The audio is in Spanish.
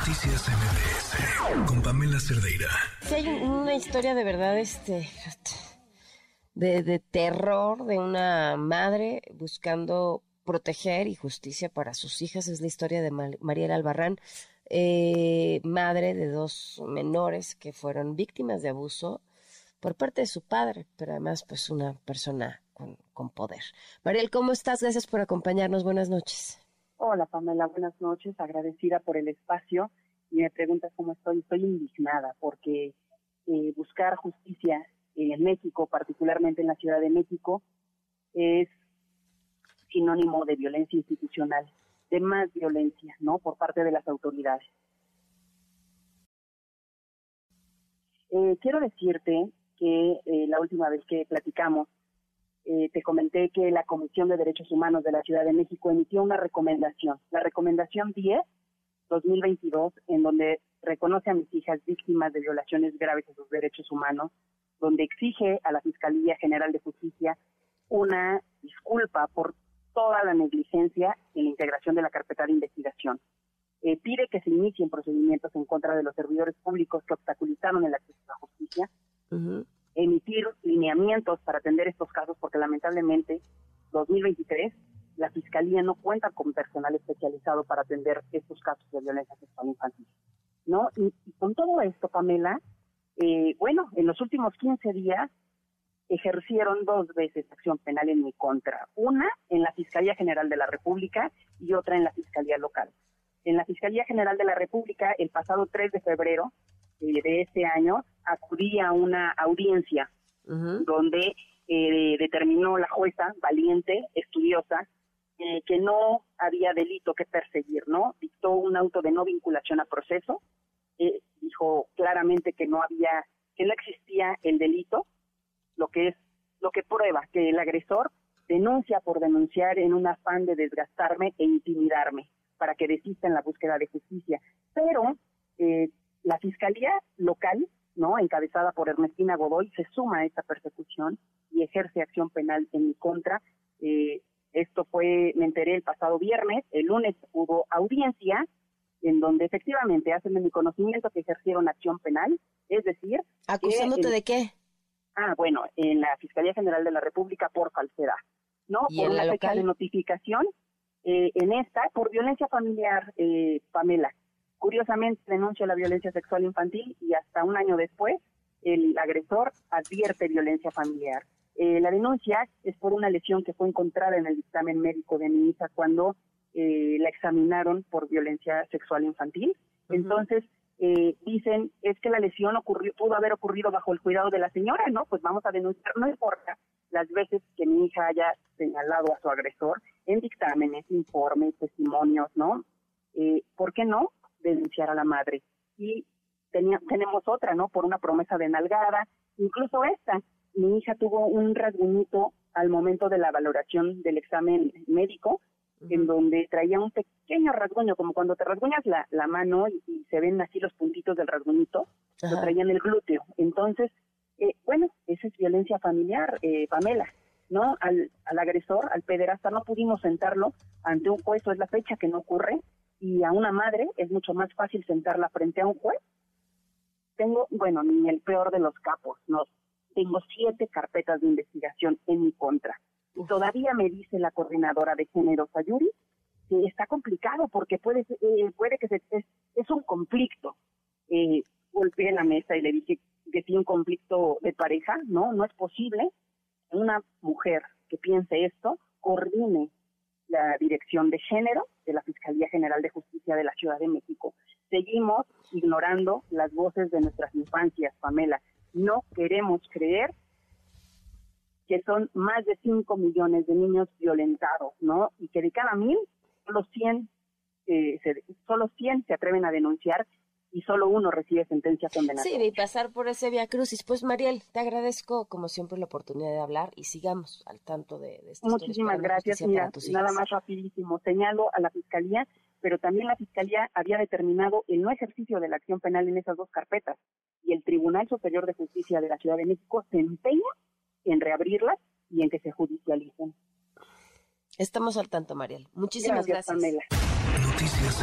Noticias MBS con Pamela Cerdeira. Sí, hay una historia de verdad, este, de, terror de una madre buscando proteger y justicia para sus hijas. Es la historia de Mariela Albarrán, eh, madre de dos menores que fueron víctimas de abuso por parte de su padre, pero además pues una persona con, con poder. Mariel, ¿cómo estás? Gracias por acompañarnos. Buenas noches. Hola Pamela, buenas noches. Agradecida por el espacio y me preguntas cómo estoy. Estoy indignada porque eh, buscar justicia en México, particularmente en la Ciudad de México, es sinónimo de violencia institucional, de más violencia, ¿no? Por parte de las autoridades. Eh, quiero decirte que eh, la última vez que platicamos, eh, te comenté que la Comisión de Derechos Humanos de la Ciudad de México emitió una recomendación, la recomendación 10 2022, en donde reconoce a mis hijas víctimas de violaciones graves de sus derechos humanos, donde exige a la Fiscalía General de Justicia una disculpa por toda la negligencia en la integración de la carpeta de investigación. Eh, pide que se inicien procedimientos en contra de los servidores públicos que obstaculizaron el acceso a la justicia, emitir lineamientos para atender estos casos, porque lamentablemente 2023 la Fiscalía no cuenta con personal especializado para atender estos casos de violencia sexual infantil. ¿no? Y, con todo esto, Pamela, eh, bueno, en los últimos 15 días ejercieron dos veces acción penal en mi contra. Una en la Fiscalía General de la República y otra en la Fiscalía Local. En la Fiscalía General de la República, el pasado 3 de febrero eh, de este año, acudí a una audiencia donde eh, determinó la jueza, valiente, estudiosa, eh, que no había delito que perseguir, ¿no? Dictó un auto de no vinculación a proceso, dijo claramente que no había, que no existía el delito, lo que es, lo que prueba que el agresor denuncia por denunciar en un afán de desgastarme e intimidarme para que desista en la búsqueda de justicia. Pero eh, la Fiscalía local, ¿no? encabezada por Ernestina Godoy, se suma a esta persecución y ejerce acción penal en mi contra. Eh, esto fue, me enteré el pasado viernes, el lunes hubo audiencia en donde efectivamente hacen de mi conocimiento que ejercieron acción penal, es decir... ¿Acusándote de qué? Ah, bueno, en la Fiscalía General de la República por falsedad, ¿no? por una fecha de notificación, eh, en esta, por violencia familiar, eh, Pamela. Curiosamente denuncia la violencia sexual infantil y hasta un año después el agresor advierte violencia familiar. Eh, la denuncia es por una lesión que fue encontrada en el dictamen médico de mi hija cuando eh, la examinaron por violencia sexual infantil. Entonces, eh, dicen, es que la lesión ocurrió, pudo haber ocurrido bajo el cuidado de la señora, ¿no? Pues vamos a denunciar, no importa las veces que mi hija haya señalado a su agresor en dictámenes, informes, testimonios, ¿no? ¿Por qué no? Denunciar a la madre. Y tenemos otra, ¿no? Por una promesa de nalgada. Incluso esta, mi hija tuvo un rasguñito al momento de la valoración del examen médico, en donde traía un pequeño rasguño, como cuando te rasguñas la, la mano y, se ven así los puntitos del rasguñito, lo traía en el glúteo. Entonces, eh, bueno, esa es violencia familiar, eh, Pamela. ¿no? Al, al agresor, al pederasta, no pudimos sentarlo ante un juez, o es la fecha que no ocurre, y a una madre es mucho más fácil sentarla frente a un juez. Tengo, bueno, ni el peor de los capos, no. Tengo siete carpetas de investigación en mi contra. Y todavía me dice la coordinadora de género Sayuri que está complicado porque puede, eh, puede que se, es, un conflicto. Eh, golpeé la mesa y le dije que tiene un conflicto de pareja, no, no es posible. Una mujer que piense esto coordine la Dirección de Género de la Fiscalía General de Justicia de la Ciudad de México. Seguimos ignorando las voces de nuestras infancias, Pamela. No queremos creer que son más de 5 millones de niños violentados, ¿no? Y que de cada mil, solo 100, eh, se, solo 100 se atreven a denunciar y solo uno recibe sentencia condenatoria. Sí, y pasar por ese vía crucis. Pues Mariel, te agradezco como siempre la oportunidad de hablar y sigamos al tanto de, de Muchísimas gracias. Mira, nada más rapidísimo. Señalo a la Fiscalía, pero también la Fiscalía había determinado el no ejercicio de la acción penal en esas dos carpetas y el Tribunal Superior de Justicia de la Ciudad de México se empeña en reabrirlas y en que se judicialicen. Estamos al tanto, Mariel. Muchísimas gracias. gracias. Noticias